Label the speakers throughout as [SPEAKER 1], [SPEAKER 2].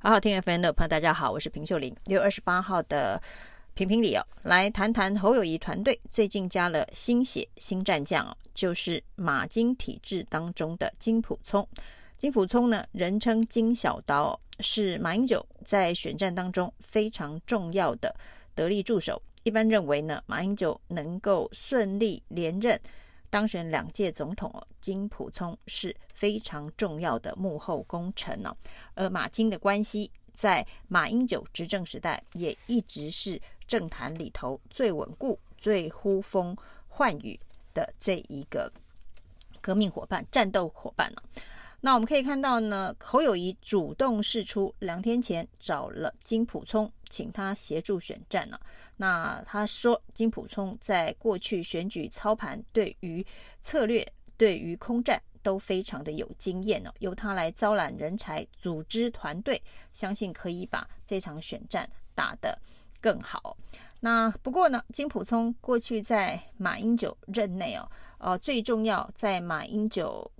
[SPEAKER 1] 好好听 FM 的朋友，大家好，我是平秀玲。六月二十八号的评评理哦，来谈谈侯友谊团队最近加了新血新战将哦，就是马金体制当中的金普聪。金普聪呢，人称金小刀，是马英九在选战当中非常重要的得力助手。一般认为呢，马英九能够顺利连任。当选两届总统哦，金普聪是非常重要的幕后功臣呢。而马金的关系，在马英九执政时代也一直是政坛里头最稳固、最呼风唤雨的这一个革命伙伴、战斗伙伴呢。那我们可以看到呢，侯友谊主动释出，两天前找了金普聪，请他协助选战呢。那他说，金普聪在过去选举操盘，对于策略、对于空战都非常的有经验呢。由他来招揽人才、组织团队，相信可以把这场选战打得更好。那不过呢，金普聪过去在马英九任内哦，呃，最重要在马英九。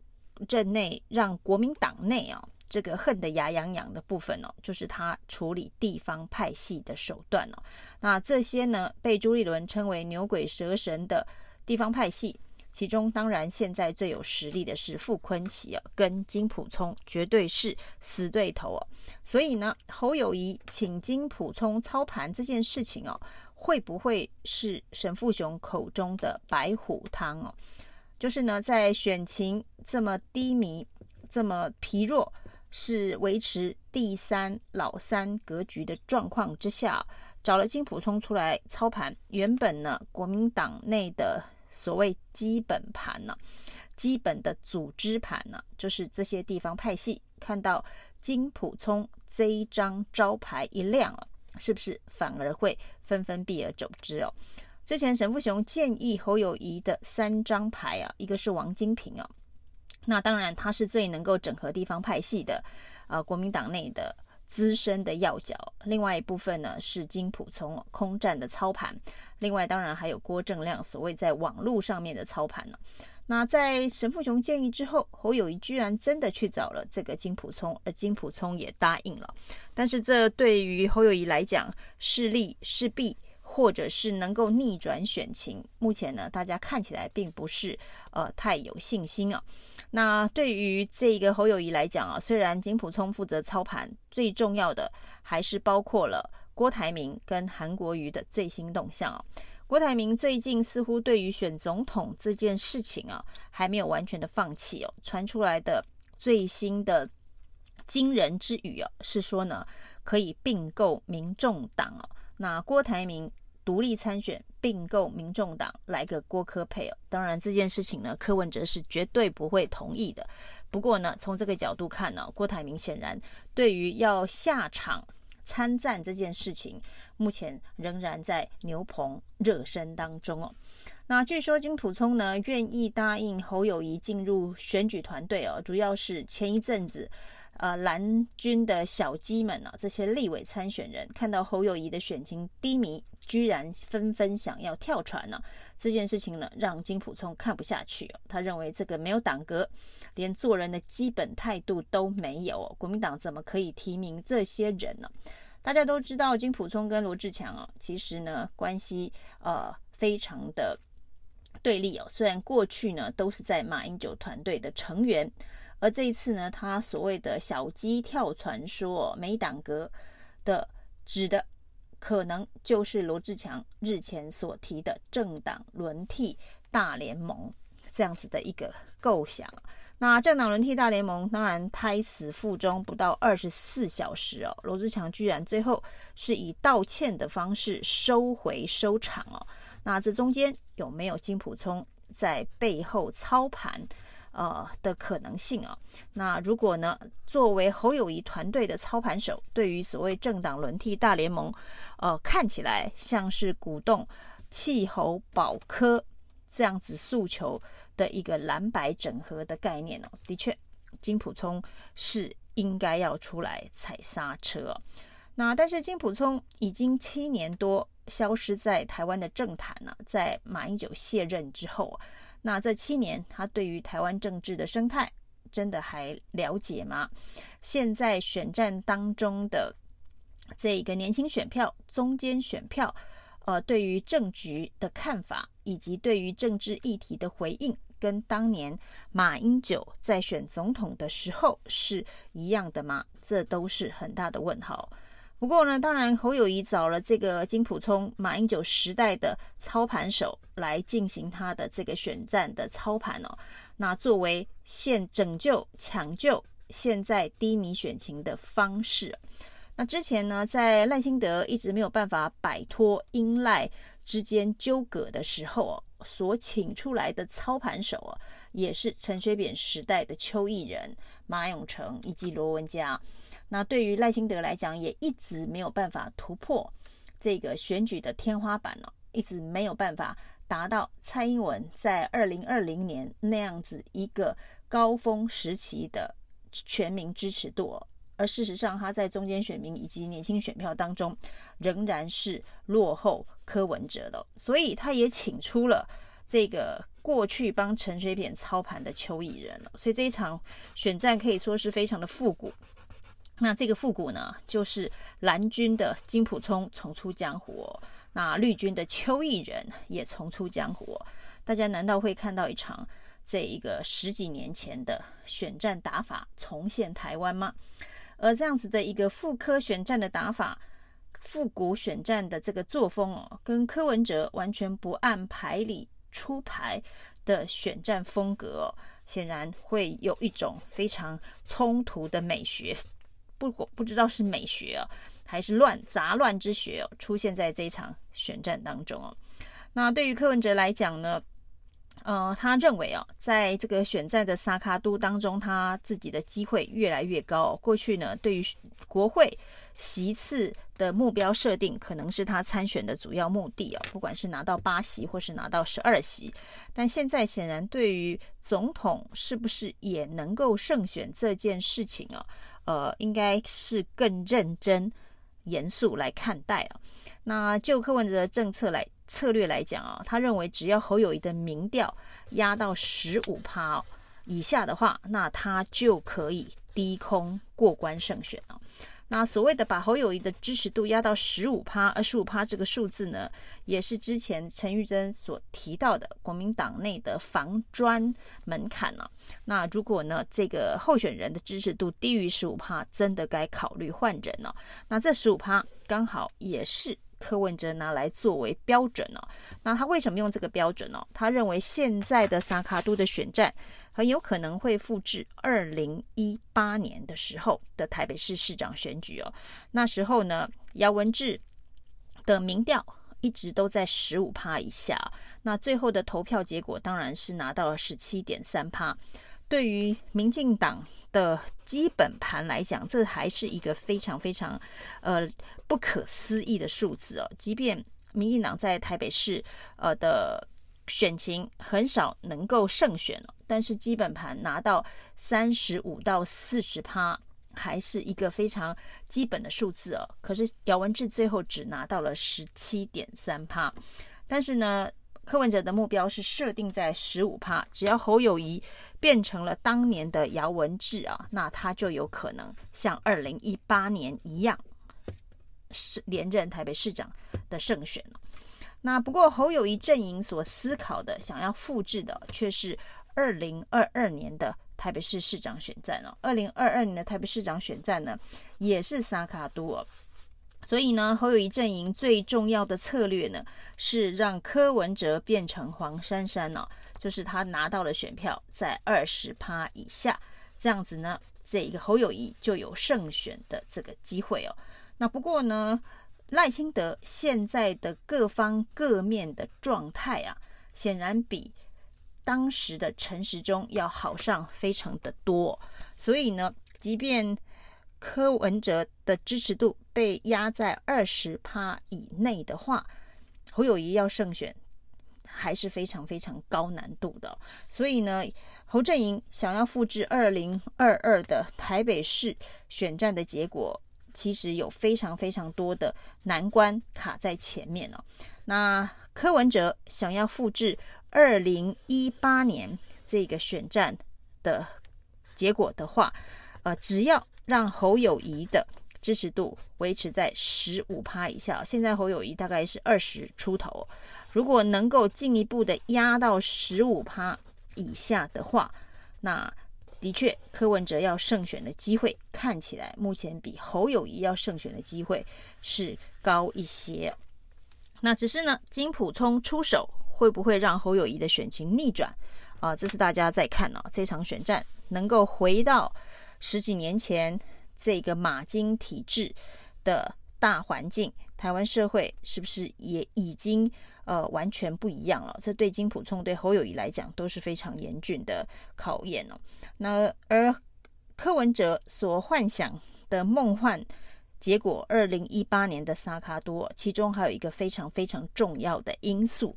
[SPEAKER 1] 任内让国民党内啊这个恨得牙痒痒的部分哦，就是他处理地方派系的手段哦。那这些呢，被朱立伦称为牛鬼蛇神的地方派系，其中当然现在最有实力的是傅昆萁啊，跟金溥聪绝对是死对头哦。所以呢，侯友宜请金溥聪操盘这件事情哦，会不会是沈富雄口中的白虎汤哦？就是呢，在选情这么低迷、这么疲弱，是维持第三老三格局的状况之下，找了金普聪出来操盘。原本呢，国民党内的所谓基本盘呢、基本的组织盘呢、就是这些地方派系看到金普聪这一张招牌一亮了，是不是反而会纷纷避而走之哦？之前沈富雄建议侯友谊的三张牌啊，一个是王金平啊，那当然他是最能够整合地方派系的，呃，国民党内的资深的要角。另外一部分呢是金溥聪空战的操盘，另外当然还有郭正亮所谓在网络上面的操盘呢。那在神父雄建议之后，侯友谊居然真的去找了这个金溥聪，而金溥聪也答应了。但是这对于侯友谊来讲是利是弊？或者是能够逆转选情，目前呢，大家看起来并不是呃太有信心啊。那对于这个侯友宜来讲啊，虽然金溥聪负责操盘，最重要的还是包括了郭台铭跟韩国瑜的最新动向啊。郭台铭最近似乎对于选总统这件事情啊，还没有完全的放弃哦。传出来的最新的惊人之语啊，是说呢，可以并购民众党啊。那郭台铭。独立参选并购民众党，来个郭科配哦。当然这件事情呢，柯文哲是绝对不会同意的。不过呢，从这个角度看呢，郭台铭显然对于要下场参战这件事情，目前仍然在牛棚热身当中哦。那据说金溥聪呢，愿意答应侯友谊进入选举团队哦，主要是前一阵子。呃，蓝军的小鸡们啊，这些立委参选人看到侯友宜的选情低迷，居然纷纷想要跳船呢、啊。这件事情呢，让金溥聪看不下去、他认为这个没有党格，连做人的基本态度都没有、哦。国民党怎么可以提名这些人呢？大家都知道，金溥聪跟罗志强啊，其实呢关系呃非常的对立哦。虽然过去呢都是在马英九团队的成员。而这一次呢，他所谓的小鸡跳船说没党格的，指的可能就是罗志强日前所提的政党轮替大联盟这样子的一个构想。那政党轮替大联盟当然胎死腹中不到二十四小时哦，罗志强居然最后是以道歉的方式收回收场哦。那这中间有没有金溥聪在背后操盘？呃的可能性啊，那如果呢，作为侯友宜团队的操盘手，对于所谓政党轮替大联盟，呃，看起来像是鼓动气候保科这样子诉求的一个蓝白整合的概念哦，的确，金溥聪是应该要出来踩刹车。那但是金溥聪已经七年多消失在台湾的政坛了，在马英九卸任之后。那这七年，他对于台湾政治的生态、真的还了解吗？现在选战当中的这个年轻选票、中间选票，呃，对于政局的看法，以及对于政治议题的回应，跟当年马英九在选总统的时候是一样的吗？这都是很大的问号。不过呢，当然侯友宜找了这个金普聪，马英九时代的操盘手来进行他的这个选战的操盘哦。那作为现拯救抢救现在低迷选情的方式，那之前呢，在赖清德一直没有办法摆脱英赖之间纠葛的时候哦，所请出来的操盘手哦，也是陈水扁时代的邱毅仁、马永成以及罗文嘉。那对于赖清德来讲，也一直没有办法突破这个选举的天花板哦，一直没有办法达到蔡英文在二零二零年那样子一个高峰时期的全民支持度哦。而事实上，他在中间选民以及年轻选票当中，仍然是落后柯文哲的，所以他也请出了这个过去帮陈水扁操盘的邱义仁了。所以这一场选战可以说是非常的复古。那这个复古呢，就是蓝军的金溥聪重出江湖，那绿军的邱义仁也重出江湖。大家难道会看到一场这一个十几年前的选战打法重现台湾吗？而这样子的一个副科选战的打法、复古选战的这个作风哦，跟柯文哲完全不按牌理出牌的选战风格哦，显然会有一种非常冲突的美学。不过不知道是美学哦，还是乱杂乱之学哦，出现在这一场选战当中哦。那对于柯文哲来讲呢，呃，他认为哦，在这个选战的萨卡都当中，他自己的机会越来越高。过去呢，对于国会席次的目标设定，可能是他参选的主要目的哦，不管是拿到八席或是拿到十二席。但现在显然，对于总统是不是也能够胜选这件事情啊？呃，应该是更认真、严肃来看待啊。那就柯文哲的政策来策略来讲啊，他认为只要侯友谊的民调压到十五趴以下的话，那他就可以低空过关胜选哦。那所谓的把侯友谊的支持度压到十五趴、二十五趴这个数字呢，也是之前陈玉珍所提到的国民党内的防专门槛呢、那如果呢，这个候选人的支持度低于十五趴，真的该考虑换人了、那这十五趴刚好也是。柯文哲拿来作为标准哦，那他为什么用这个标准呢？他认为现在的萨卡都的选战很有可能会复制二零一八年的时候的台北市市长选举哦。那时候呢，姚文智的民调一直都在十五趴以下，那最后的投票结果当然是拿到了十七点三趴。对于民进党的基本盘来讲，这还是一个非常非常呃不可思议的数字哦。即便民进党在台北市呃的选情很少能够胜选，但是基本盘拿到三十五到四十趴，还是一个非常基本的数字哦。可是姚文智最后只拿到了十七点三趴，但是呢，柯文哲的目标是设定在十五趴，只要侯友宜变成了当年的姚文智啊，那他就有可能像二零一八年一样是连任台北市长的胜选。那不过侯友宜阵营所思考的、想要复制的，却是二零二二年的台北市市长选战哦。二零二二年的台北市长选战呢，也是三脚督哦。所以呢，侯友宜阵营最重要的策略呢，是让柯文哲变成黄珊珊哦，就是他拿到了选票在二十趴以下，这样子呢，这一个侯友宜就有胜选的这个机会哦。那不过呢，赖清德现在的各方各面的状态啊，显然比当时的陈时中要好上非常的多，所以呢，即便柯文哲的支持度被压在二十趴以内的话，侯友谊要胜选还是非常非常高难度的。所以呢，侯阵营想要复制二零二二的台北市选战的结果，其实有非常非常多的难关卡在前面哦。那柯文哲想要复制二零一八年这个选战的结果的话，呃，只要让侯友宜的支持度维持在十五趴以下，现在侯友宜大概是二十出头，如果能够进一步的压到十五趴以下的话，那的确柯文哲要胜选的机会看起来目前比侯友宜要胜选的机会是高一些。那只是呢，金溥聪出手会不会让侯友宜的选情逆转啊？这是大家在看啊，这场选战能够回到十几年前这个马金体制的大环境，台湾社会是不是也已经呃完全不一样了？这对金普聪对侯友谊来讲都是非常严峻的考验哦。那而柯文哲所幻想的梦幻。结果，二零一八年的萨卡多，其中还有一个非常非常重要的因素，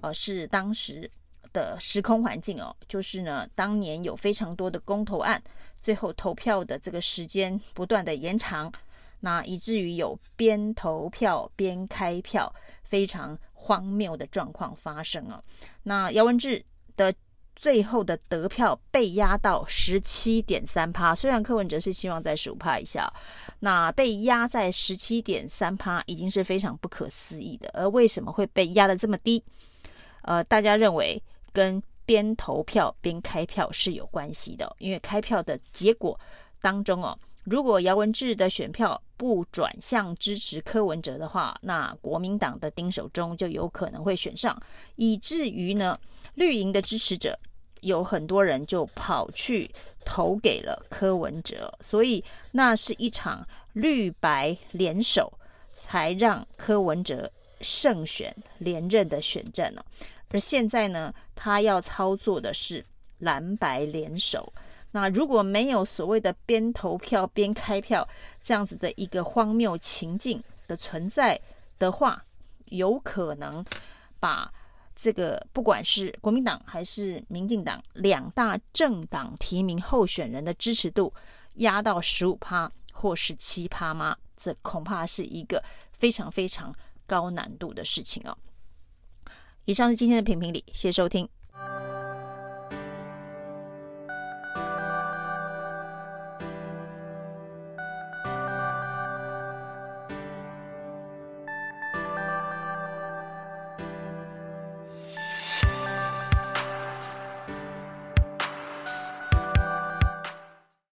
[SPEAKER 1] 呃，是当时的时空环境哦，就是呢，当年有非常多的公投案，最后投票的这个时间不断的延长，那以至于有边投票边开票，非常荒谬的状况发生哦。那姚文智的。最后的得票被压到十七点三趴，虽然柯文哲是希望在十五趴以下，那被压在十七点三趴已经是非常不可思议的。而为什么会被压得这么低？呃，大家认为跟边投票边开票是有关系的，因为开票的结果当中哦，如果姚文智的选票不转向支持柯文哲的话，那国民党的丁守中就有可能会选上，以至于呢，绿营的支持者有很多人就跑去投给了柯文哲，所以那是一场绿白联手，才让柯文哲胜选连任的选战呢。而现在呢，他要操作的是蓝白联手。那如果没有所谓的边投票边开票这样子的一个荒谬情境的存在的话，有可能把这个不管是国民党还是民进党两大政党提名候选人的支持度压到十五趴或十七趴吗？这恐怕是一个非常非常高难度的事情哦。以上是今天的评评理，谢谢收听。